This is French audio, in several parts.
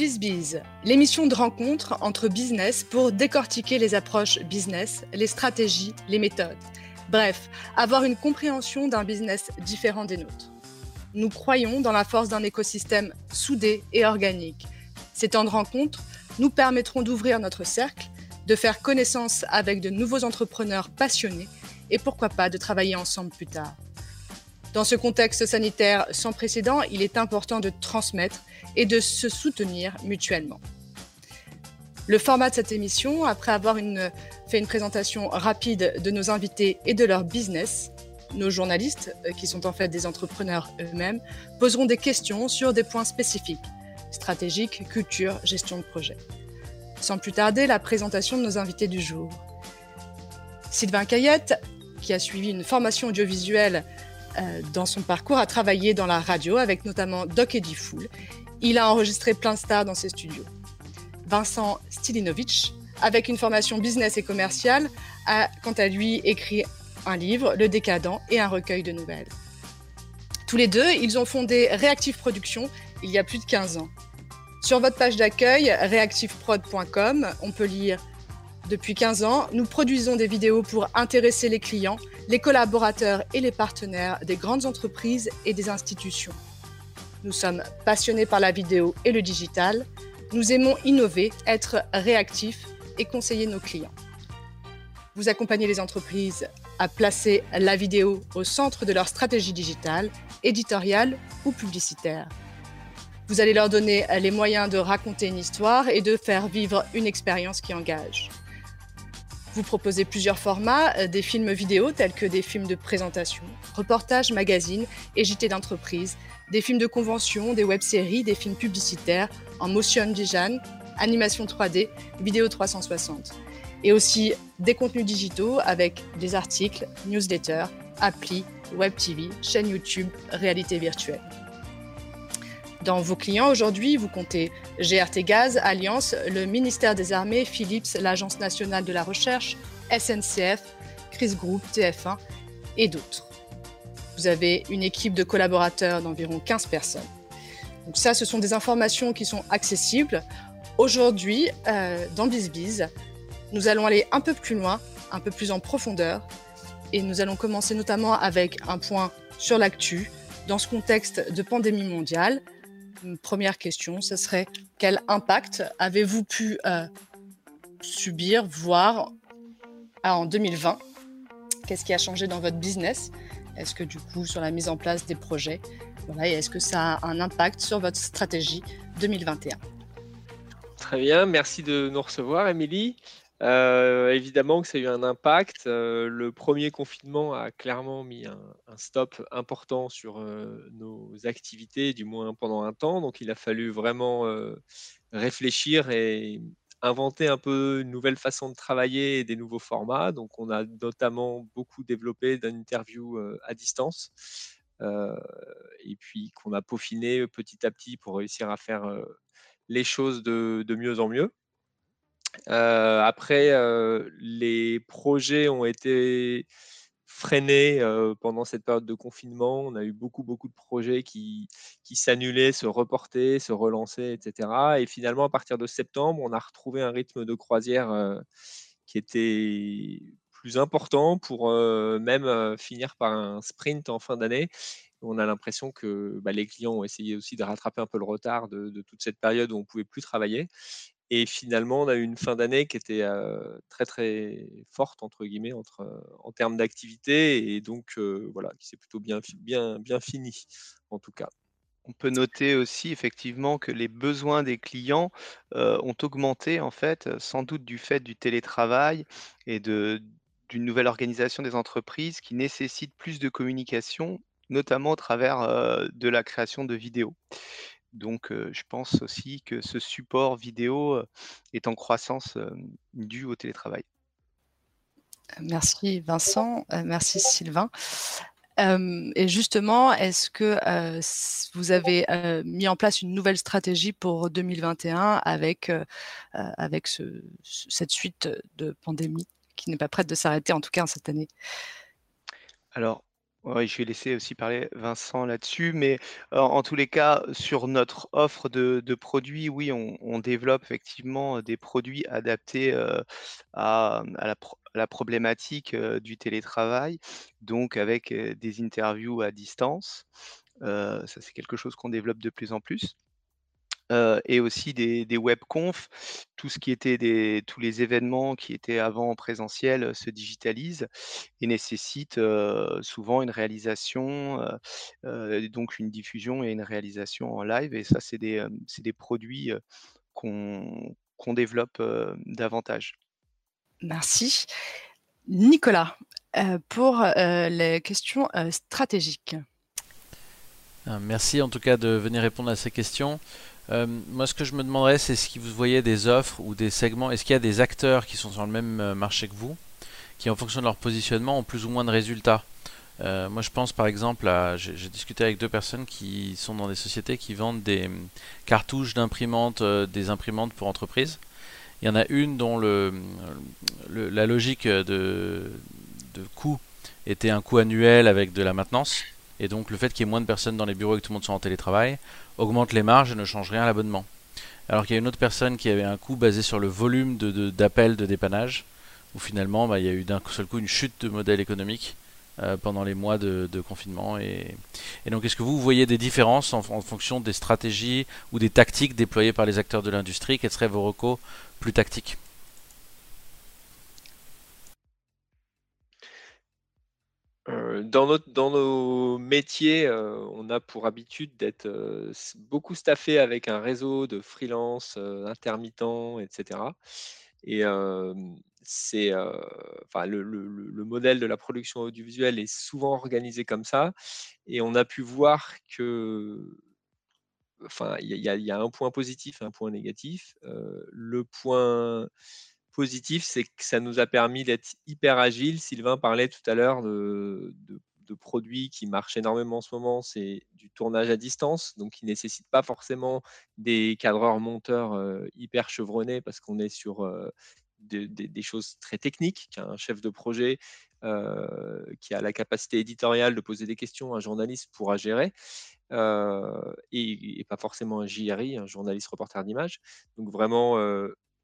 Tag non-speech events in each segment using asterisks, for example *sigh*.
BizBiz, l'émission de rencontre entre business pour décortiquer les approches business, les stratégies, les méthodes. Bref, avoir une compréhension d'un business différent des nôtres. Nous croyons dans la force d'un écosystème soudé et organique. Ces temps de rencontre nous permettront d'ouvrir notre cercle, de faire connaissance avec de nouveaux entrepreneurs passionnés et pourquoi pas de travailler ensemble plus tard. Dans ce contexte sanitaire sans précédent, il est important de transmettre et de se soutenir mutuellement. Le format de cette émission, après avoir fait une présentation rapide de nos invités et de leur business, nos journalistes, euh, qui sont en fait des entrepreneurs eux-mêmes, poseront des questions sur des points spécifiques, stratégiques, culture, gestion de projet. Sans plus tarder, la présentation de nos invités du jour. Sylvain Cayette, qui a suivi une formation audiovisuelle dans son parcours, a travaillé dans la radio avec notamment Doc Eddie Fool. Il a enregistré plein de stars dans ses studios. Vincent Stilinovic, avec une formation business et commerciale, a quant à lui écrit un livre, Le Décadent, et un recueil de nouvelles. Tous les deux, ils ont fondé Reactive Productions il y a plus de 15 ans. Sur votre page d'accueil, reactiveprod.com, on peut lire Depuis 15 ans, nous produisons des vidéos pour intéresser les clients, les collaborateurs et les partenaires des grandes entreprises et des institutions. Nous sommes passionnés par la vidéo et le digital. Nous aimons innover, être réactifs et conseiller nos clients. Vous accompagnez les entreprises à placer la vidéo au centre de leur stratégie digitale, éditoriale ou publicitaire. Vous allez leur donner les moyens de raconter une histoire et de faire vivre une expérience qui engage. Vous proposez plusieurs formats, euh, des films vidéo tels que des films de présentation, reportages, magazines et JT d'entreprise, des films de convention, des web-séries, des films publicitaires en motion design, animation 3D, vidéo 360 et aussi des contenus digitaux avec des articles, newsletters, applis, web TV, chaîne YouTube, réalité virtuelle. Dans vos clients aujourd'hui, vous comptez GRT Gaz, Alliance, le ministère des Armées, Philips, l'Agence nationale de la recherche, SNCF, Chris Group, TF1 et d'autres. Vous avez une équipe de collaborateurs d'environ 15 personnes. Donc ça, ce sont des informations qui sont accessibles. Aujourd'hui, euh, dans BizBiz, nous allons aller un peu plus loin, un peu plus en profondeur, et nous allons commencer notamment avec un point sur l'actu. Dans ce contexte de pandémie mondiale, première question, ce serait quel impact avez-vous pu euh, subir, voir ah, en 2020 Qu'est-ce qui a changé dans votre business? Est-ce que du coup, sur la mise en place des projets, est-ce que ça a un impact sur votre stratégie 2021 Très bien, merci de nous recevoir, Émilie. Euh, évidemment que ça a eu un impact. Euh, le premier confinement a clairement mis un, stop important sur euh, nos activités, du moins pendant un temps. Donc il a fallu vraiment réfléchir et inventer un peu une nouvelle façon de travailler et des nouveaux formats. Donc on a notamment beaucoup développé d'interviews à distance. et puis qu'on a peaufiné petit à petit pour réussir à faire les choses de mieux en mieux. Euh, après, euh, les projets ont été freinés euh, pendant cette période de confinement. On a eu beaucoup, beaucoup de projets qui, qui s'annulaient, se reportaient, se relançaient, etc. Et finalement, à partir de septembre, on a retrouvé un rythme de croisière qui était plus important pour même finir par un sprint en fin d'année. On a l'impression que bah, les clients ont essayé aussi de rattraper un peu le retard de, de toute cette période où on ne pouvait plus travailler. Et finalement, on a eu une fin d'année qui était très très forte entre guillemets en termes d'activité et donc voilà, qui s'est plutôt bien, bien, bien fini en tout cas. On peut noter aussi effectivement que les besoins des clients ont augmenté en fait, sans doute du fait du télétravail et de, d'une nouvelle organisation des entreprises qui nécessite plus de communication, notamment au travers de la création de vidéos. Donc, je pense aussi que ce support vidéo est en croissance dû au télétravail. Merci Vincent, merci Sylvain. et justement, est-ce que vous avez mis en place une nouvelle stratégie pour 2021 avec, avec cette suite de pandémie qui n'est pas prête de s'arrêter, en tout cas en cette année? Alors, Oui, je vais laisser aussi parler Vincent là-dessus, mais en tous les cas, sur notre offre de produits, oui, on développe effectivement, des produits adaptés, à, la problématique, du télétravail, donc avec, des interviews à distance. Ça, c'est quelque chose qu'on développe de plus en plus. Heu et aussi des des webconf. Tout ce qui était des tous les événements qui étaient avant en présentiel, heu, se digitalisent et nécessitent, heu, souvent une réalisation, donc une diffusion et une réalisation en live et ça, c'est des, des produits, qu'on qu'on développe, davantage. Merci. Nicolas, pour, les questions, stratégiques. Euh, Merci en tout cas de venir répondre à ces questions. Euh, moi, ce que je me demanderais, c'est si vous voyez des offres ou des segments, est-ce qu'il y a des acteurs qui sont sur le même euh, marché que vous, qui en fonction de leur positionnement ont plus ou moins de résultats? Euh, Moi, je pense par exemple à, j'ai discuté avec deux personnes qui sont dans des sociétés qui vendent des hum, cartouches d'imprimantes, des imprimantes pour entreprises. Il y en a une dont le, le- la logique de coût était un coût annuel avec de la maintenance. Et donc le fait qu'il y ait moins de personnes dans les bureaux et que tout le monde soit en télétravail augmente les marges et ne change rien à l'abonnement. Alors qu'il y a une autre personne qui avait un coût basé sur le volume de, de- d'appels de dépannage, où finalement bah, il y a eu d'un seul coup une chute de modèle économique euh, pendant les mois de, de confinement. Et, donc est-ce que vous voyez des différences en, en fonction des stratégies ou des tactiques déployées par les acteurs de l'industrie? Quels seraient vos recos plus tactiques? Dans, notre, dans nos métiers, euh, on a pour habitude d'être euh, beaucoup staffé avec un réseau de freelance, euh, intermittents, etc. Et c'est, enfin, le, le- le- le modèle de la production audiovisuelle est souvent organisé comme ça. Et on a pu voir que, enfin, il y, y a un point positif et un point négatif. Le point positif, c'est que ça nous a permis d'être hyper agile. Sylvain parlait tout à l'heure de, produits qui marchent énormément en ce moment, c'est du tournage à distance, donc qui ne nécessite pas forcément des cadreurs monteurs euh, hyper chevronnés parce qu'on est sur euh, de- des- choses très techniques, qu'un chef de projet euh, qui a la capacité éditoriale de poser des questions, un journaliste pourra gérer et, pas forcément un JRI, un journaliste reporter d'image. Donc vraiment,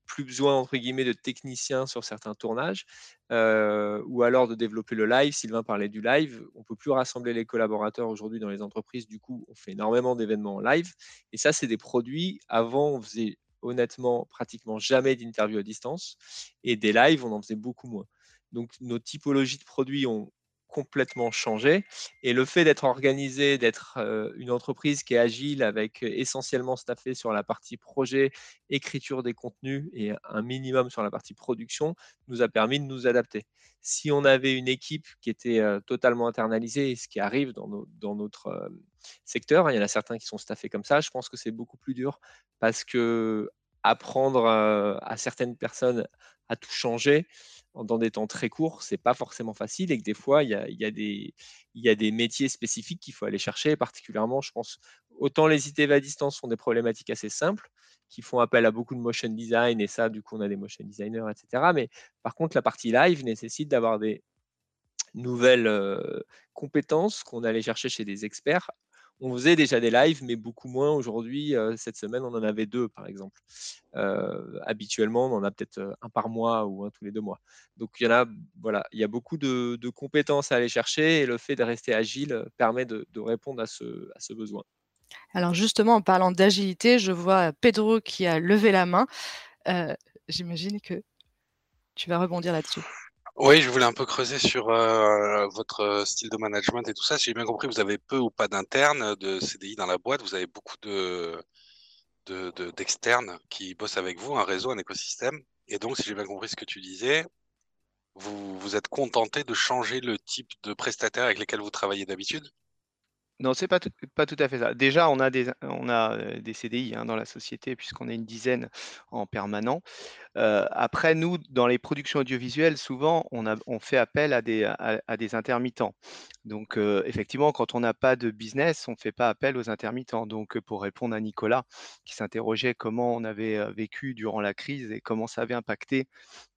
plus besoin entre guillemets de techniciens sur certains tournages, ou alors de développer le live. Sylvain parlait du live. On peut plus rassembler les collaborateurs aujourd'hui dans les entreprises. Du coup, on fait énormément d'événements en live. Et ça, c'est des produits. Avant, on faisait honnêtement pratiquement jamais d'interview à distance, et des lives, on en faisait beaucoup moins. Donc nos typologies de produits ont complètement changé. Et le fait d'être organisé, d'être une entreprise qui est agile avec essentiellement staffé sur la partie projet, écriture des contenus et un minimum sur la partie production, nous a permis de nous adapter. Si on avait une équipe qui était totalement internalisée, ce qui arrive dans, dans notre secteur, hein, il y en a certains qui sont staffés comme ça, je pense que c'est beaucoup plus dur parce que apprendre à certaines personnes à tout changer dans des temps très courts, c'est pas forcément facile et que des fois, il y a, des métiers spécifiques qu'il faut aller chercher, particulièrement, je pense, autant les ITV à distance sont des problématiques assez simples, qui font appel à beaucoup de motion design, et ça, du coup, on a des motion designers, etc. Mais par contre, la partie live nécessite d'avoir des nouvelles euh, compétences qu'on allait chercher chez des experts. On faisait déjà des lives, mais beaucoup moins aujourd'hui. Euh, cette semaine, on en avait deux, par exemple. Euh, habituellement, on en a peut-être euh, un par mois ou un tous les deux mois. Donc, il y en a, voilà, il y a beaucoup de, compétences à aller chercher et le fait de rester agile permet de, répondre à ce, besoin. Alors justement, en parlant d'agilité, je vois Pedro qui a levé la main. J'imagine que tu vas rebondir là-dessus. Oui, je voulais un peu creuser sur euh, votre euh, style de management et tout ça. Si j'ai bien compris, vous avez peu ou pas d'internes, de CDI dans la boîte. Vous avez beaucoup de- de- d'externes qui bossent avec vous, un réseau, un écosystème. Et donc, si j'ai bien compris ce que tu disais, vous vous êtes contenté de changer le type de prestataire avec lesquels vous travaillez d'habitude? Non, c'est pas pas tout à fait ça. Déjà, on a des on CDI, hein, dans la société puisqu'on est une dizaine en permanent. Après nous, dans les productions audiovisuelles, souvent, on fait appel à des intermittents. Donc, effectivement, quand on n'a pas de business, on ne fait pas appel aux intermittents. Donc, pour répondre à Nicolas qui s'interrogeait comment on avait, vécu durant la crise et comment ça avait impacté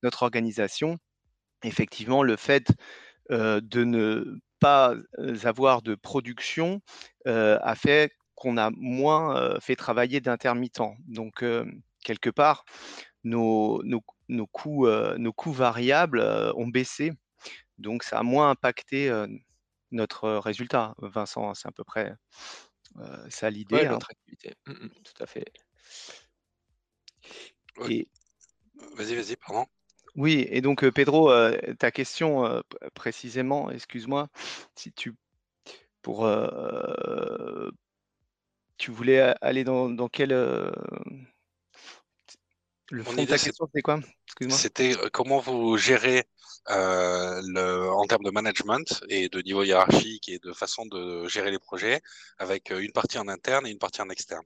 notre organisation, effectivement, le fait, de ne pas avoir de production a fait qu'on a moins fait travailler d'intermittents. Donc, quelque part, nos, nos, coûts, nos coûts variables ont baissé. Donc, ça a moins impacté notre résultat. Vincent, c'est à peu près ça l'idée. Hein. notre activité. Mmh, mmh, tout à fait. Vas-y, vas-y, pardon. Oui, et donc Pedro, ta question précisément, excuse-moi, si tu pour tu voulais aller dans, dans quel le fond de ta question, c'est quoi? C'était comment vous gérez le, en termes de management et de niveau hiérarchique et de façon de gérer les projets avec une partie en interne et une partie en externe?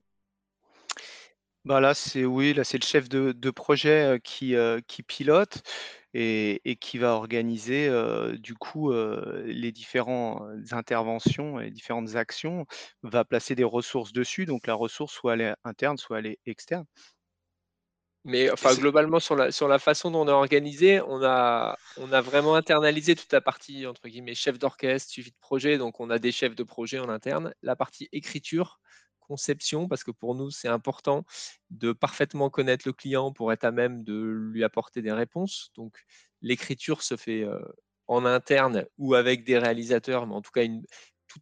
Bah là, c'est oui, là c'est le chef de, projet qui, qui pilote et, qui va organiser du coup les différentes interventions et différentes actions, va placer des ressources dessus. Donc la ressource soit elle est interne, soit elle est externe. Mais enfin, globalement, sur la, sur la façon dont on est organisé, on a, on a vraiment internalisé toute la partie, entre guillemets, chef d'orchestre, suivi de projet. Donc, on a des chefs de projet en interne. La partie écriture, conception, parce que pour nous, c'est important de parfaitement connaître le client pour être à même de lui apporter des réponses. Donc, l'écriture se fait en interne ou avec des réalisateurs, mais en tout cas, une,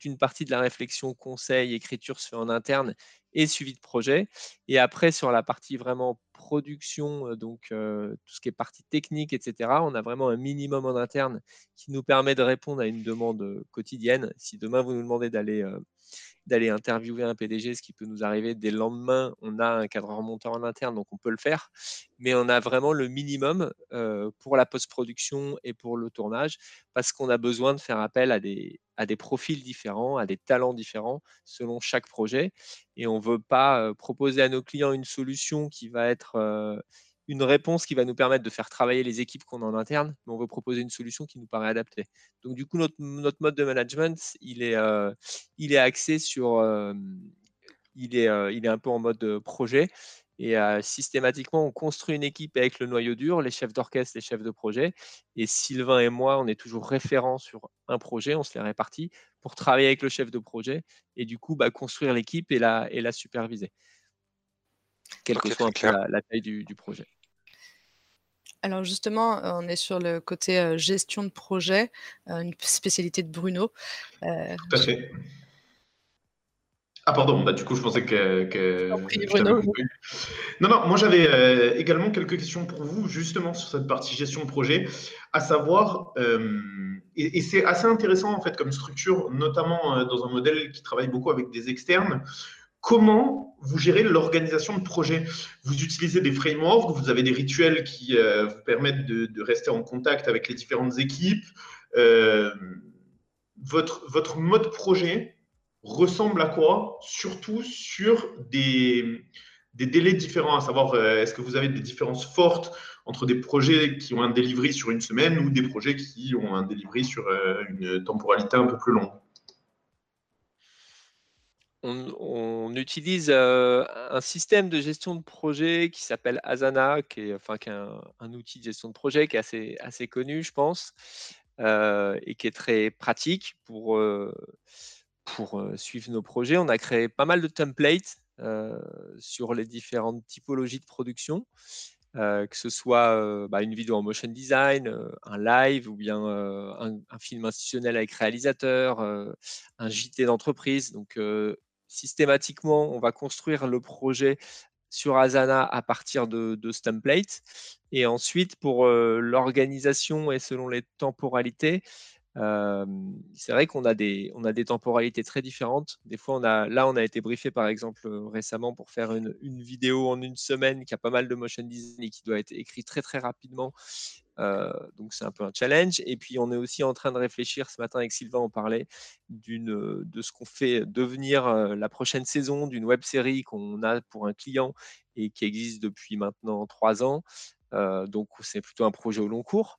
une partie de la réflexion, conseil, écriture se fait en interne et suivi de projet. Et après, sur la partie vraiment production, donc tout ce qui est partie technique, etc., on a vraiment un minimum en interne qui nous permet de répondre à une demande quotidienne. Si demain vous nous demandez d'aller interviewer un PDG, ce qui peut nous arriver dès le lendemain. On a un cadreur monteur en interne, donc on peut le faire. Mais on a vraiment le minimum euh, pour la post-production et pour le tournage, parce qu'on a besoin de faire appel à des, à des profils différents, à des talents différents selon chaque projet. Et on ne veut pas proposer à nos clients une solution qui va être... Une réponse qui va nous permettre de faire travailler les équipes qu'on a en interne, mais on veut proposer une solution qui nous paraît adaptée. Donc du coup, notre, mode de management, il est, axé sur... Il, est, il est un peu en mode projet. Et systématiquement, on construit une équipe avec le noyau dur, les chefs d'orchestre, les chefs de projet. Et Sylvain et moi, on est toujours référents sur un projet, on se les répartit pour travailler avec le chef de projet et du coup bah, construire l'équipe et la, et la superviser quelle que soit la, taille du, projet. Alors justement, on est sur le côté euh, gestion de projet, euh, une spécialité de Bruno. Euh, Tout à fait. Ah pardon, bah, du coup je pensais que... que Bruno. Non, non, moi j'avais également quelques questions pour vous justement sur cette partie gestion de projet, à savoir, et, et c'est assez intéressant en fait comme structure, notamment dans un modèle qui travaille beaucoup avec des externes, Comment vous gérez l'organisation de projet? Vous utilisez des frameworks, vous avez des rituels qui euh, vous permettent de, rester en contact avec les différentes équipes. Euh, votre, votre mode projet ressemble à quoi? Surtout sur des, délais différents, à savoir, euh, est-ce que vous avez des différences fortes entre des projets qui ont un delivery sur une semaine ou des projets qui ont un delivery sur une temporalité un peu plus longue? On, utilise euh, un système de gestion de projet qui s'appelle Asana, qui est, enfin, un, outil de gestion de projet qui est assez, connu, je pense, euh, et qui est très pratique pour, euh, pour suivre nos projets. On a créé pas mal de templates sur les différentes typologies de production. que ce soit bah, une vidéo en motion design, un live ou bien un, film institutionnel avec réalisateur, un JT d'entreprise. Donc, systématiquement, on va construire le projet sur Asana à partir de, ce template. Et ensuite, pour l'organisation et selon les temporalités, c'est vrai qu'on a des, on a des temporalités très différentes. Des fois, on a, là, on a été briefé par exemple récemment pour faire une, une, vidéo en une semaine qui a pas mal de motion design et qui doit être écrit très très rapidement. Donc c'est un peu un challenge. Et puis on est aussi en train de réfléchir ce matin avec Sylvain, on parlait d'une, de ce qu'on fait devenir la prochaine saison d'une web série qu'on a pour un client et qui existe depuis maintenant trois ans. donc c'est plutôt un projet au long cours.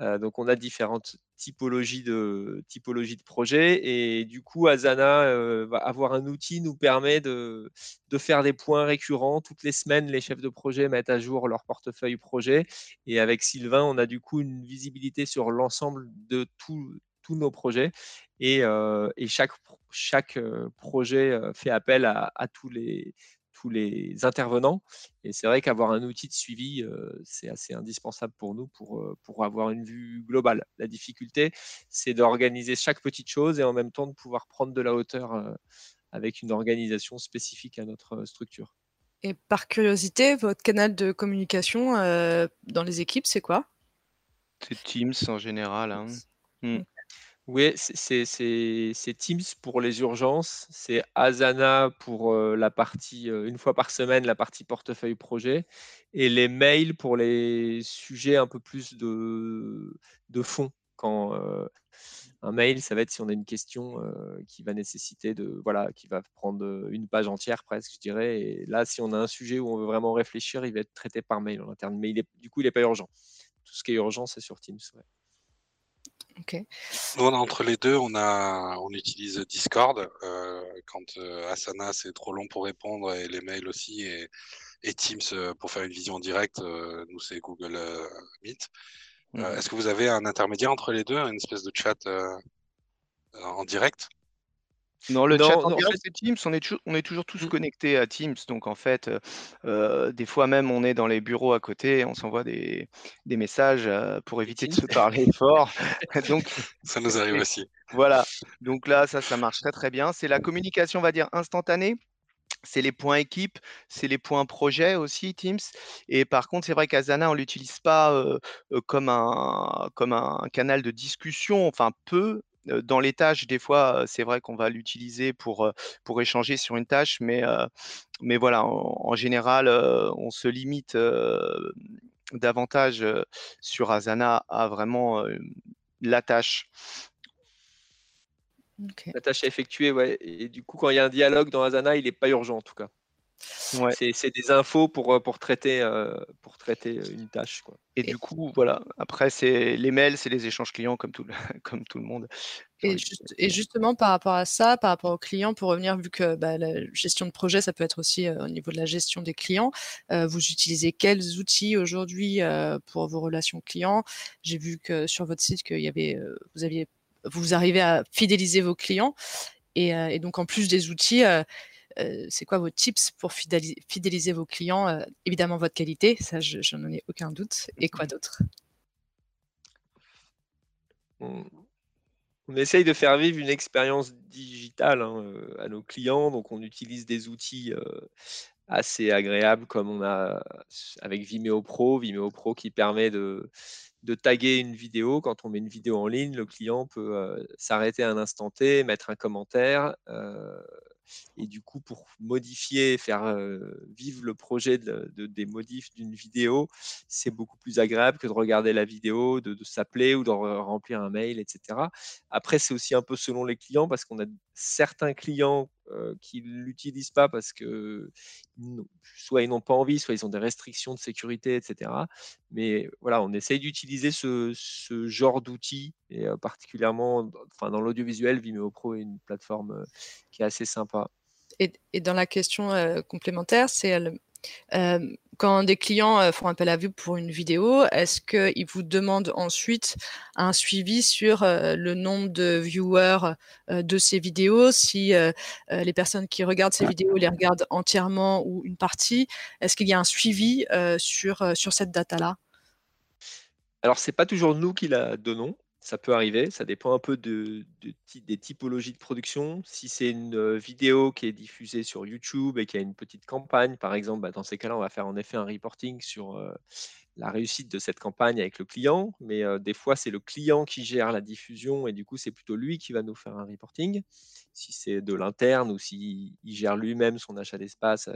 Donc on a différentes typologie de, typologie de projet. Et du coup, Asana, va avoir un outil nous permet de, de, faire des points récurrents. Toutes les semaines, les chefs de projet mettent à jour leur portefeuille projet. Et avec Sylvain, on a du coup une visibilité sur l'ensemble de tous nos projets. Et, chaque, chaque projet fait appel à, tous les, tous les intervenants. Et c'est vrai qu'avoir un outil de suivi, c'est assez indispensable pour nous pour, pour avoir une vue globale. La difficulté, c'est d'organiser chaque petite chose et en même temps de pouvoir prendre de la hauteur avec une organisation spécifique à notre structure. Et par curiosité, votre canal de communication dans les équipes, c'est quoi? C'est Teams en général. Hein. Mmh. Oui, c'est Teams pour les urgences, c'est Asana pour la partie, une fois par semaine, la partie portefeuille projet, et les mails pour les sujets un peu plus de, fond. Quand un mail, ça va être si on a une question qui va nécessiter de, voilà, qui va prendre une page entière presque, je dirais. Et là, si on a un sujet où on veut vraiment réfléchir, il va être traité par mail en interne. Mais du coup, il n'est pas urgent. Tout ce qui est urgent, c'est sur Teams. Nous, entre les deux, on, a, on utilise Discord. Euh, quand euh, Asana, c'est trop long pour répondre, et les mails aussi, et, Teams euh, pour faire une vision directe, nous, c'est Google Meet. Mhm. Est-ce que vous avez un intermédiaire entre les deux, une espèce de chat en direct? Non, le chat en direct, c'est Teams. On est, toujours, on est toujours tous mmh. connectés à Teams. Donc, en fait, des fois même, on est dans les bureaux à côté. On s'envoie des, des messages pour éviter de se parler *laughs* fort. *laughs* donc, ça nous arrive aussi. Voilà. Donc là, ça, ça marche très, très bien. C'est la communication, on va dire, instantanée. C'est les points équipe, c'est les points projet aussi, Teams. Et par contre, c'est vrai qu'Asana, on ne l'utilise pas comme, un, comme un canal de discussion, enfin peu, dans les tâches, des fois, c'est vrai qu'on va l'utiliser pour, pour échanger sur une tâche, mais, mais voilà, en, général, on se limite davantage sur Asana à vraiment la tâche. La tâche à effectuer, ouais. Et du coup, quand il y a un dialogue dans Asana, il n'est pas urgent en tout cas. C'est des infos pour, euh, pour, traiter, euh, pour traiter euh, une tâche. Quoi. Et, du coup, voilà, après, c'est les mails, c'est les échanges clients comme tout le, *laughs* comme tout le monde. Et, et, justement, par rapport à ça, par rapport aux clients, pour revenir, vu que bah, la gestion de projet, ça peut être aussi au niveau de la gestion des clients, vous utilisez quels outils aujourd'hui pour vos relations clients? J'ai vu que sur votre site, qu'il y avait, vous aviez, vous arrivez à fidéliser vos clients. Et, et donc, en plus des outils, c'est quoi vos tips pour fidéliser, vos clients euh, Évidemment, votre qualité, ça, je, n'en ai aucun doute. Et quoi d'autre? On, essaye de faire vivre une expérience digitale hein, euh, à nos clients, donc on utilise des outils assez agréables comme on a avec Vimeo Pro, Vimeo Pro qui permet de, de taguer une vidéo. Quand on met une vidéo en ligne, le client peut s'arrêter à un instant T, mettre un commentaire, et du coup, pour modifier, faire vivre le projet de, des modifs d'une vidéo, c'est beaucoup plus agréable que de regarder la vidéo, de, s'appeler ou de remplir un mail, etc. Après, c'est aussi un peu selon les clients parce qu'on a certains clients qui ne l'utilisent pas parce que soit ils n'ont pas envie, soit ils ont des restrictions de sécurité, etc. Mais voilà, on essaye d'utiliser ce, genre d'outils et particulièrement enfin, dans l'audiovisuel, Vimeo Pro est une plateforme qui est assez sympa. Et dans la question complémentaire, c'est quand des clients font appel à vous pour une vidéo, est-ce qu'ils vous demandent ensuite un suivi sur le nombre de viewers de ces vidéos? Si les personnes qui regardent ces vidéos les regardent entièrement ou une partie, est-ce qu'il y a un suivi sur, sur cette data-là? Alors, ce n'est pas toujours nous qui la donnons ça peut arriver. Ça dépend un peu de, des typologies de production. Si c'est une euh, vidéo qui est diffusée sur YouTube et qui a une petite campagne, par exemple, bah, dans ces cas-là, on va faire en effet un reporting sur euh, la réussite de cette campagne avec le client. Mais euh, des fois, c'est le client qui gère la diffusion et du coup, c'est plutôt lui qui va nous faire un reporting. Si c'est de l'interne ou s'il gère lui-même son achat d'espace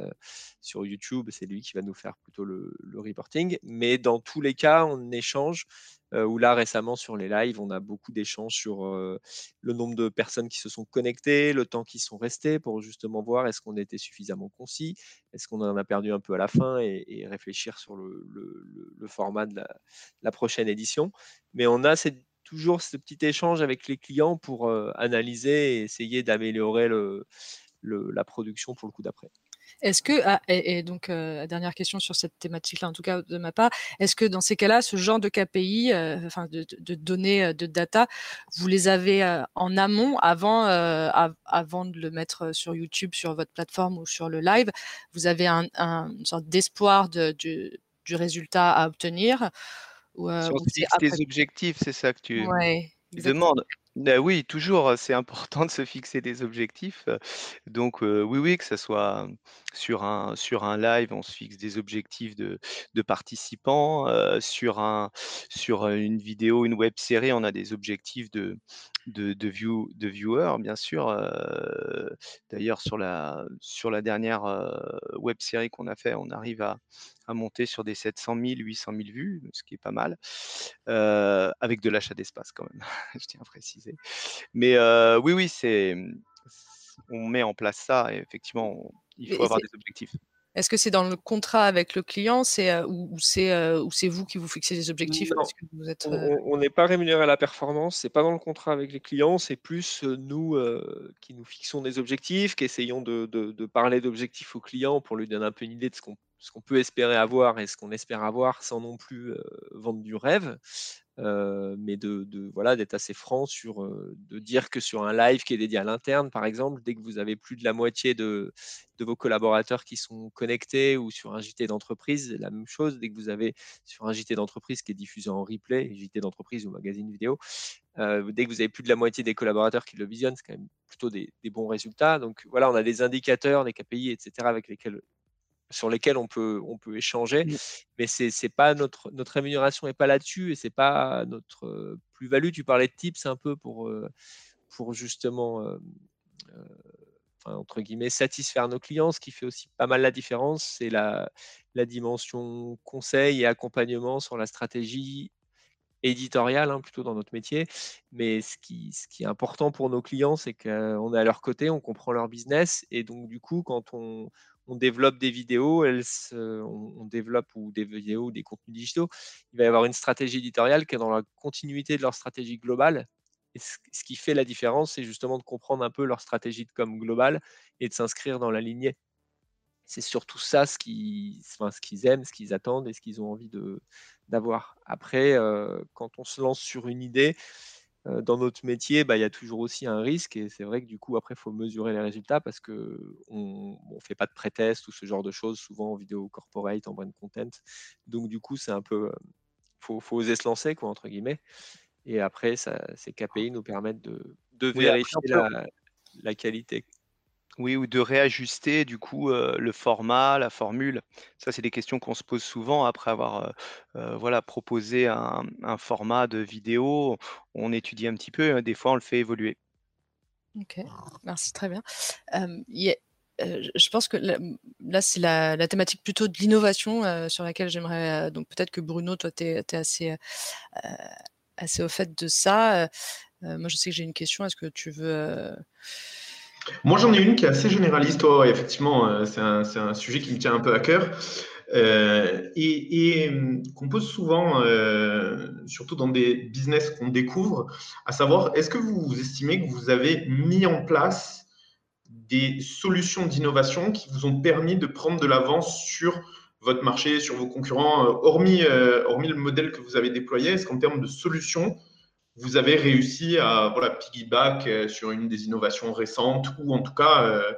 sur YouTube, c'est lui qui va nous faire plutôt le, reporting. Mais dans tous les cas, on échange euh, où là récemment sur les lives, on a beaucoup d'échanges sur euh, le nombre de personnes qui se sont connectées, le temps qui sont restés pour justement voir est-ce qu'on était suffisamment concis, est-ce qu'on en a perdu un peu à la fin et, réfléchir sur le, format de la, prochaine édition. Mais on a toujours ce petit échange avec les clients pour analyser et essayer d'améliorer la production pour le coup d'après. Est-ce que, ah, et, donc, euh, dernière question sur cette thématique-là, en tout cas de ma part, est-ce que dans ces cas-là, ce genre de KPI, enfin de, données, de data, vous les avez en amont avant, avant de le mettre sur YouTube, sur votre plateforme ou sur le live? Vous avez un, une sorte d'espoir du, résultat à obtenir? Ou, Sur des objectifs, c'est ça que tu demandes oui, toujours, c'est important de se fixer des objectifs. Donc, oui, oui, que ce soit sur un, sur un live, on se fixe des objectifs de, de participants. sur, un, sur une vidéo, une web série, on a des objectifs de, de, de, view, de viewers, bien sûr. D'ailleurs, sur la, sur la dernière web série qu'on a fait, on arrive à, à monter sur des 700 000, 800 000 vues, ce qui est pas mal, avec de l'achat d'espace quand même, *laughs* je tiens à préciser. Mais oui, oui, c'est, on met en place ça et effectivement, il faut avoir des objectifs. Est-ce que c'est dans le contrat avec le client c'est, ou, c'est, ou c'est vous qui vous fixez des objectifs On n'est pas rémunéré à la performance, c'est pas dans le contrat avec les clients, c'est plus nous qui nous fixons des objectifs, qui essayons de, de parler d'objectifs au client pour lui donner un peu une idée de ce qu'on ce qu'on peut espérer avoir et ce qu'on espère avoir sans non plus vendre du rêve, mais de, voilà d'être assez franc sur de dire que sur un live qui est dédié à l'interne, par exemple, dès que vous avez plus de la moitié de, de vos collaborateurs qui sont connectés ou sur un JT d'entreprise, la même chose. Dès que vous avez sur un JT d'entreprise qui est diffusé en replay, JT d'entreprise ou magazine vidéo, dès que vous avez plus de la moitié des collaborateurs qui le visionnent, c'est quand même plutôt des, des, bons résultats. Donc voilà, on a des indicateurs, des KPI, etc., avec lesquels sur lesquels on peut, on peut échanger, mmh. mais c'est n'est pas notre, notre rémunération n'est pas là-dessus et c'est pas notre plus-value. Tu parlais de tips un peu pour, pour justement entre guillemets satisfaire nos clients. Ce qui fait aussi pas mal la différence, c'est la, la dimension conseil et accompagnement sur la stratégie éditoriale, hein, plutôt dans notre métier. Mais ce qui, ce est important pour nos clients, c'est qu'on est à leur côté, on comprend leur business. Et donc, du coup, quand on, développe des vidéos, elles on, développe ou des vidéos ou des contenus digitaux, il va y avoir une stratégie éditoriale qui est dans la continuité de leur stratégie globale. Et ce, qui fait la différence, c'est justement de comprendre un peu leur stratégie de com globale et de s'inscrire dans la lignée. C'est surtout ça ce qu'ils ce qu'ils aiment, ce qu'ils attendent et ce qu'ils ont envie d'avoir. Après, euh, quand on se lance sur une idée, dans notre métier, bah, il y a toujours aussi un risque et c'est vrai que du coup, après, il faut mesurer les résultats parce qu'on ne fait pas de pré-test ou ce genre de choses, souvent en vidéo corporate, en brand content. Donc, du coup, c'est un peu. Il faut, oser se lancer, quoi, entre guillemets. Et après, ça, ces KPI nous permettent de, vérifier la qualité. Oui, ou de réajuster du coup le format, la formule. Ça, c'est des questions qu'on se pose souvent après avoir voilà, proposé un, format de vidéo. On étudie un petit peu, hein, des fois on le fait évoluer. Ok, merci, très bien. je pense que là, c'est la, thématique plutôt de l'innovation sur laquelle j'aimerais. donc peut-être que Bruno, toi, tu es, assez, assez au fait de ça. moi, je sais que j'ai une question. Est-ce que tu veux moi, j'en ai une qui est assez généraliste. effectivement, euh, c'est un, sujet qui me tient un peu à cœur euh, et, euh, qu'on pose souvent, surtout dans des business qu'on découvre, à savoir, est-ce que vous estimez que vous avez mis en place des solutions d'innovation qui vous ont permis de prendre de l'avance sur votre marché, sur vos concurrents, hormis, hormis le modèle que vous avez déployé, est-ce qu'en termes de solutions, vous avez réussi à voilà, piggyback euh, sur une des innovations récentes ou en tout cas, euh,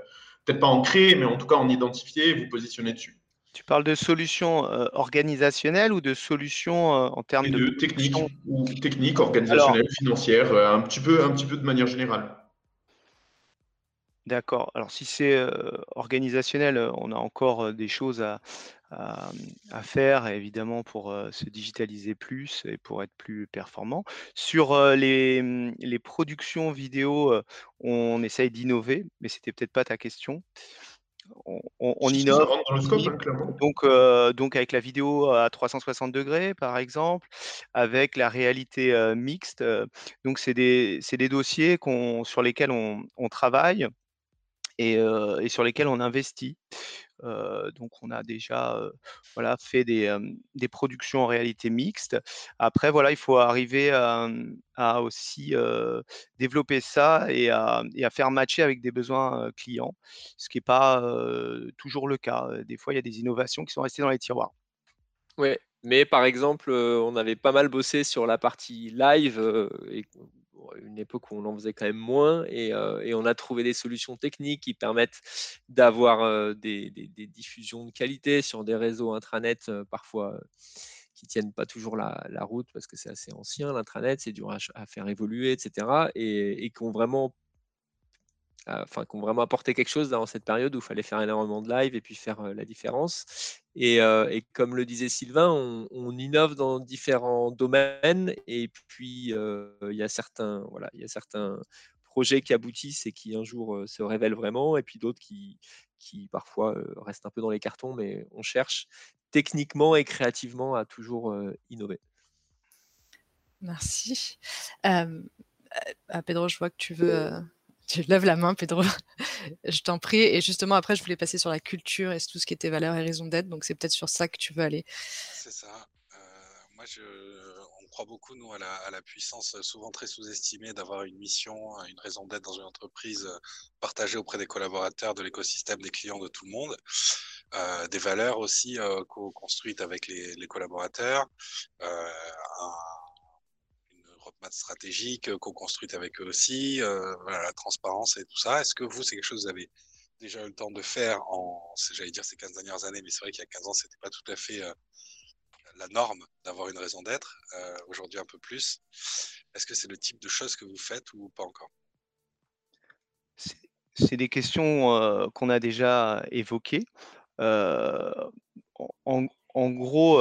peut-être pas en créer, mais en tout cas en identifier et vous positionner dessus. Tu parles de solutions euh, organisationnelles ou de solutions en termes de, techniques ou techniques, organisationnelles, financières, un petit peu, un petit peu de manière générale. D'accord. Alors si c'est organisationnel, on a encore des choses à, à, faire, évidemment, pour se digitaliser plus et pour être plus performant. Sur les, mmh, les productions vidéo, on essaye d'innover, mais c'était peut-être pas ta question. On, innove. Hein, donc, donc avec la vidéo à 360 degrés, par exemple, avec la réalité mixte. donc c'est des, des, dossiers sur lesquels on, travaille et, sur lesquels on investit. donc on a déjà voilà, fait des, productions en réalité mixte. Après, voilà, il faut arriver à, aussi développer ça et à, et à, faire matcher avec des besoins clients, ce qui n'est pas toujours le cas. Des fois, il y a des innovations qui sont restées dans les tiroirs. Oui, mais par exemple, on avait pas mal bossé sur la partie live une époque où on en faisait quand même moins et, on a trouvé des solutions techniques qui permettent d'avoir des, diffusions de qualité sur des réseaux intranet parfois qui tiennent pas toujours la, route parce que c'est assez ancien l'intranet, c'est dur à, faire évoluer, etc. et, et qui ont vraiment enfin, qui ont vraiment apporté quelque chose dans cette période où il fallait faire énormément de live et puis faire la différence. Et, comme le disait Sylvain, on, innove dans différents domaines et puis il y a certains, voilà, il y a certains projets qui aboutissent et qui un jour se révèlent vraiment, et puis d'autres qui, qui parfois restent un peu dans les cartons, mais on cherche techniquement et créativement à toujours innover. Merci. Euh, Pedro, je vois que tu veux tu lèves la main, Pedro. *laughs* je t'en prie. Et justement, après, je voulais passer sur la culture et tout ce qui était valeur et raison d'être. Donc, c'est peut-être sur ça que tu veux aller. C'est ça. Euh, moi, on croit beaucoup, nous, à la, puissance souvent très sous-estimée d'avoir une mission, une raison d'être dans une entreprise partagée auprès des collaborateurs, de l'écosystème, des clients, de tout le monde. Euh, des valeurs aussi euh, co-construites avec les, les collaborateurs. Un, stratégique, euh, co-construite avec eux aussi, euh, la transparence et tout ça. Est-ce que vous, c'est quelque chose que vous avez déjà eu le temps de faire en, j'allais dire, ces 15 dernières années, mais c'est vrai qu'il y a 15 ans, c'était pas tout à fait euh, la norme d'avoir une raison d'être. Aujourd'hui, un peu plus. Est-ce que c'est le type de choses que vous faites ou pas encore? C'est des questions qu'on a déjà évoquées. En, gros,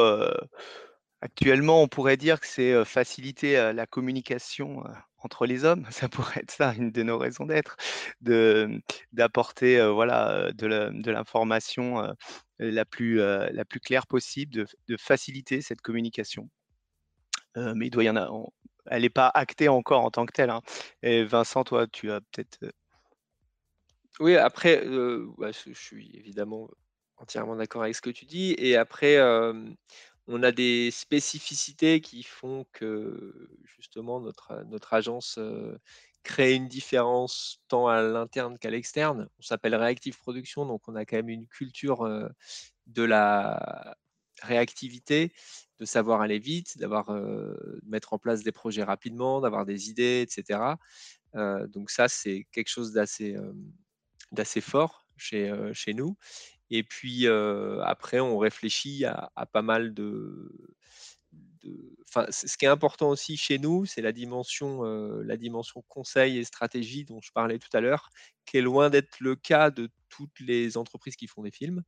Actuellement, on pourrait dire que c'est faciliter la communication entre les hommes. *laughs* Ça pourrait être ça, une de nos raisons d'être, de, d'apporter voilà, de l'information la, plus, la plus claire possible, de, faciliter cette communication. mais il doit y en avoir. Elle n'est pas actée encore en tant que telle. Hein. Vincent, toi, tu as peut-être. Oui, après, bah, je suis évidemment entièrement d'accord avec ce que tu dis. Et après, on a des spécificités qui font que justement notre, notre agence crée une différence tant à l'interne qu'à l'externe. On s'appelle Reactive Production, donc on a quand même une culture de la réactivité, de savoir aller vite, d'avoir mettre en place des projets rapidement, d'avoir des idées, etc. donc ça, c'est quelque chose d'assez fort chez nous. Et puis après, on réfléchit à, pas mal de. Enfin, ce qui est important aussi chez nous, c'est la dimension, la dimension conseil et stratégie dont je parlais tout à l'heure, qui est loin d'être le cas de toutes les entreprises qui font des films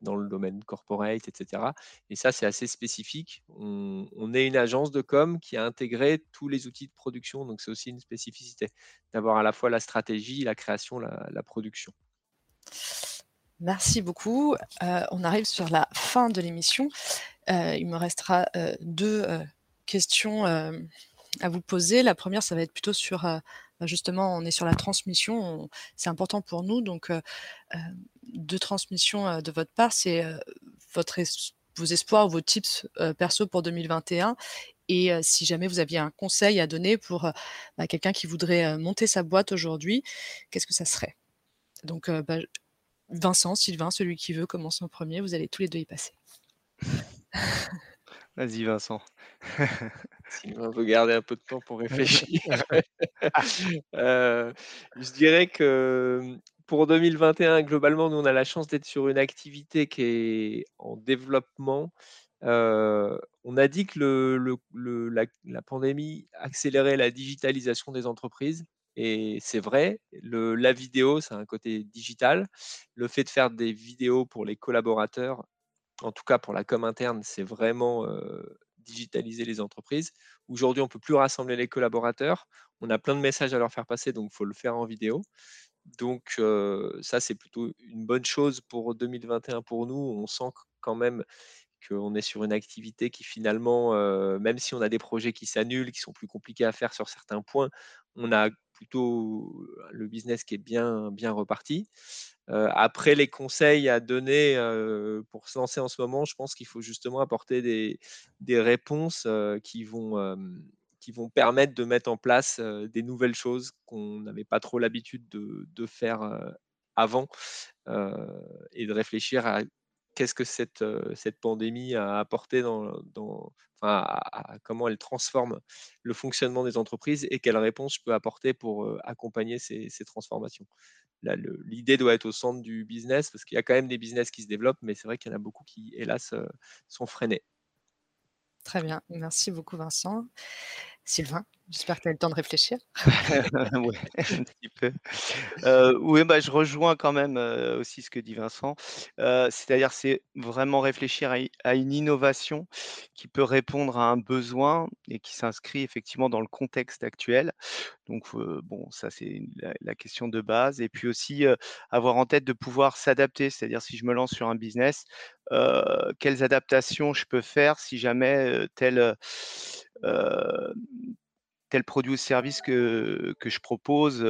dans le domaine corporate, etc. Et ça, c'est assez spécifique. On, est une agence de com qui a intégré tous les outils de production, donc c'est aussi une spécificité d'avoir à la fois la stratégie, la création, la production. Merci beaucoup. Euh, on arrive sur la fin de l'émission. Euh, il me restera euh, deux questions à vous poser. La première, ça va être plutôt sur, bah, justement, on est sur la transmission. C'est important pour nous. Donc, deux transmissions de votre part, c'est vos espoirs, vos tips perso pour 2021 et si jamais vous aviez un conseil à donner pour bah, quelqu'un qui voudrait monter sa boîte aujourd'hui, qu'est-ce que ça serait? Donc, bah, Vincent, Sylvain, celui qui veut commencer en premier, vous allez tous les deux y passer. *laughs* Vas-y Vincent. *laughs* Sylvain veut garder un peu de temps pour réfléchir. *laughs* Euh, je dirais que pour 2021, globalement, nous, on a la chance d'être sur une activité qui est en développement. Euh, on a dit que le, la, pandémie accélérait la digitalisation des entreprises. Et c'est vrai, la vidéo, c'est un côté digital. Le fait de faire des vidéos pour les collaborateurs, en tout cas pour la com interne, c'est vraiment digitaliser les entreprises. Aujourd'hui, on ne peut plus rassembler les collaborateurs. On a plein de messages à leur faire passer, donc il faut le faire en vidéo. Donc ça, c'est plutôt une bonne chose pour 2021 pour nous. On sent quand même qu'on est sur une activité qui finalement, même si on a des projets qui s'annulent, qui sont plus compliqués à faire sur certains points, on a plutôt le business qui est bien, bien reparti. après, les conseils à donner pour se lancer en ce moment, je pense qu'il faut justement apporter des, des réponses qui vont qui vont permettre de mettre en place des nouvelles choses qu'on n'avait pas trop l'habitude de, de, faire avant et de réfléchir à qu'est-ce que cette, cette pandémie a apporté dans, dans à, comment elle transforme le fonctionnement des entreprises et quelles réponses je peux apporter pour accompagner ces, ces transformations? L'idée doit être au centre du business parce qu'il y a quand même des business qui se développent, mais c'est vrai qu'il y en a beaucoup qui, hélas, sont freinés. Très bien, merci beaucoup Vincent. Sylvain, j'espère que tu as le temps de réfléchir. *laughs* oui, un petit peu. Euh, oui, bah, je rejoins quand même euh, aussi ce que dit Vincent. Euh, c'est-à-dire, c'est vraiment réfléchir à, une innovation qui peut répondre à un besoin et qui s'inscrit effectivement dans le contexte actuel. Donc, bon, ça, c'est la, question de base. Et puis aussi, avoir en tête de pouvoir s'adapter. C'est-à-dire, si je me lance sur un business, quelles adaptations je peux faire si jamais tel tel produit ou service que, que je propose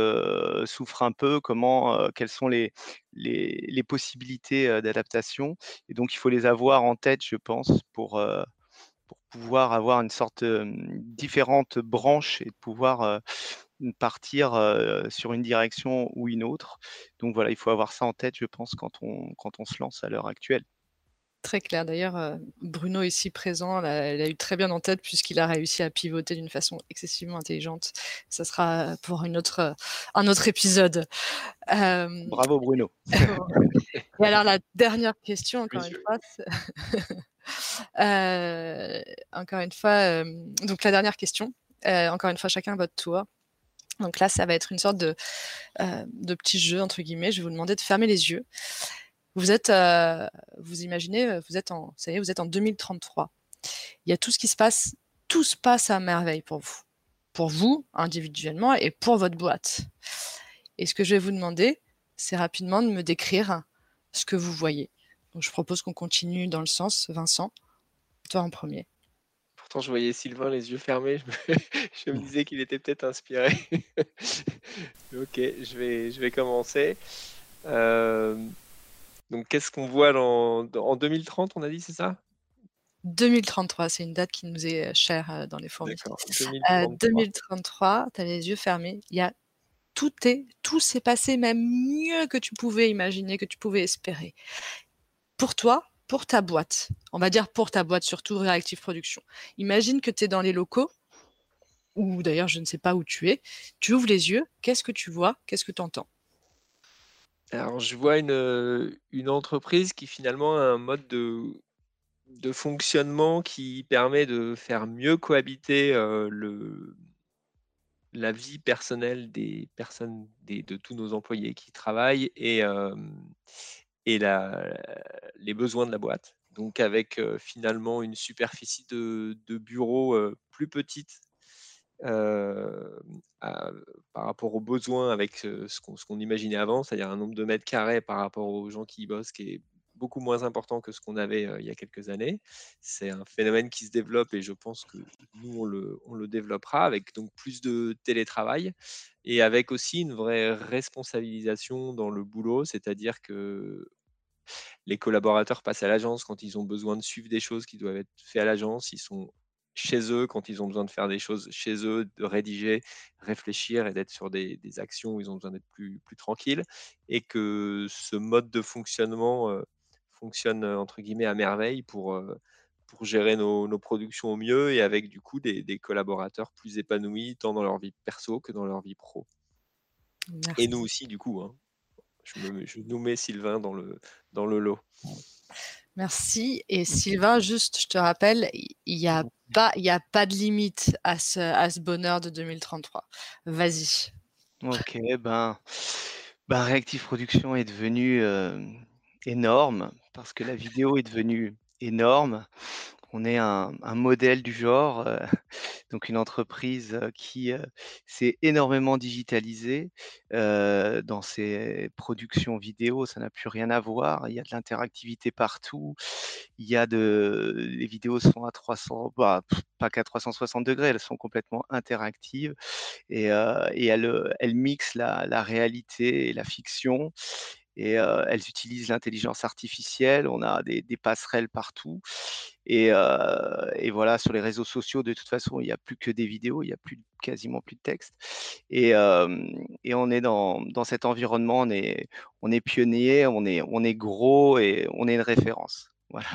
souffre un peu, comment, quelles sont les, les, possibilités d'adaptation. Et donc, il faut les avoir en tête, je pense, pour, pour pouvoir avoir une sorte de différentes branches et pouvoir partir sur une direction ou une autre. Donc voilà, il faut avoir ça en tête, je pense, quand on, quand on se lance à l'heure actuelle. Très clair. D'ailleurs, euh, Bruno ici présent, elle a eu très bien en tête puisqu'il a réussi à pivoter d'une façon excessivement intelligente. Ça sera pour une autre, euh, un autre épisode. Euh, Bravo Bruno. *laughs* Et alors la dernière question, *laughs* encore une fois. encore une fois, donc la dernière question. encore une fois, chacun votre tour. Donc là, ça va être une sorte de, de petit jeu entre guillemets. Je vais vous demander de fermer les yeux vous êtes, euh, vous imaginez, euh, vous êtes en, ça y est, vous êtes en 2033. Il y a tout ce qui se passe, tout se passe à merveille pour vous, pour vous individuellement et pour votre boîte. Et ce que je vais vous demander, c'est rapidement de me décrire ce que vous voyez. Donc je propose qu'on continue dans le sens, Vincent, toi en premier. Pourtant, je voyais Sylvain les yeux fermés. Je me, *laughs* disais qu'il était peut-être inspiré. *laughs* ok, je vais, je vais commencer. Euh, donc, qu'est-ce qu'on voit en 2030, on a dit, c'est ça? 2033, c'est une date qui nous est euh, chère euh, dans les fourmis. 2033, tu as les yeux fermés. Il y a tout est, tout s'est passé même mieux que tu pouvais imaginer, que tu pouvais espérer. Pour toi, pour ta boîte, on va dire pour ta boîte, surtout Reactive Production. Imagine que tu es dans les locaux, ou d'ailleurs je ne sais pas où tu es, tu ouvres les yeux, qu'est-ce que tu vois, qu'est-ce que tu entends alors, je vois une, entreprise qui finalement a un mode de, fonctionnement qui permet de faire mieux cohabiter le, la vie personnelle des personnes, de tous nos employés qui travaillent et, et la, les besoins de la boîte. Donc, avec finalement une superficie de, de bureau plus petite par rapport aux besoins avec ce qu'on imaginait avant, c'est-à-dire un nombre de mètres carrés par rapport aux gens qui y bossent qui est beaucoup moins important que ce qu'on avait il y a quelques années. C'est un phénomène qui se développe et je pense que nous, on le, on le développera avec donc plus de télétravail et avec aussi une vraie responsabilisation dans le boulot, c'est-à-dire que les collaborateurs passent à l'agence quand ils ont besoin de suivre des choses qui doivent être faites à l'agence. Ils sont chez eux quand ils ont besoin de faire des choses chez eux, de rédiger, réfléchir et d'être sur des, actions où ils ont besoin d'être plus, plus tranquilles. Et que ce mode de fonctionnement euh, fonctionne entre guillemets à merveille pour, euh, pour gérer nos, nos, productions au mieux et avec du coup des, des, collaborateurs plus épanouis tant dans leur vie perso que dans leur vie pro. Et nous aussi du coup. Hein. Je, me, je, nous mets Sylvain dans le, dans le lot. Merci. Et Sylvain, juste, je te rappelle, il n'y a, pas, y a pas de limite à ce, à ce bonheur de 2033. Vas-y. Ok, ben, ben Reactive Production est devenu euh, énorme parce que la vidéo est devenue énorme. On est un, modèle du genre, euh, *laughs* donc une entreprise qui s'est énormément digitalisée dans ses productions vidéo. Ça n'a plus rien à voir. Il y a de l'interactivité partout. Il y a de, les vidéos sont à 300, bah, pas qu'à 360 degrés, elles sont complètement interactives et, et elles, mixent la réalité et la fiction et elles utilisent l'intelligence artificielle. On a des, passerelles partout. Et, voilà, sur les réseaux sociaux, de toute façon, il n'y a plus que des vidéos, il n'y a plus, quasiment plus de texte. Et, on est dans, cet environnement, on est, on est pionnier, on est gros et on est une référence. Voilà,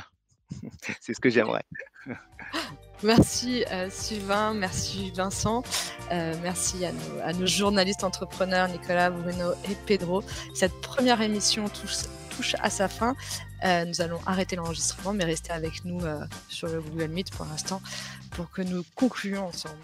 *laughs* c'est ce que j'aimerais. *laughs* Merci euh, Sylvain, merci Vincent, euh, merci à nos, journalistes entrepreneurs Nicolas, Bruno et Pedro. Cette première émission touche, à sa fin. Euh, nous allons arrêter l'enregistrement, mais rester avec nous sur le Google Meet pour l'instant pour que nous concluions ensemble.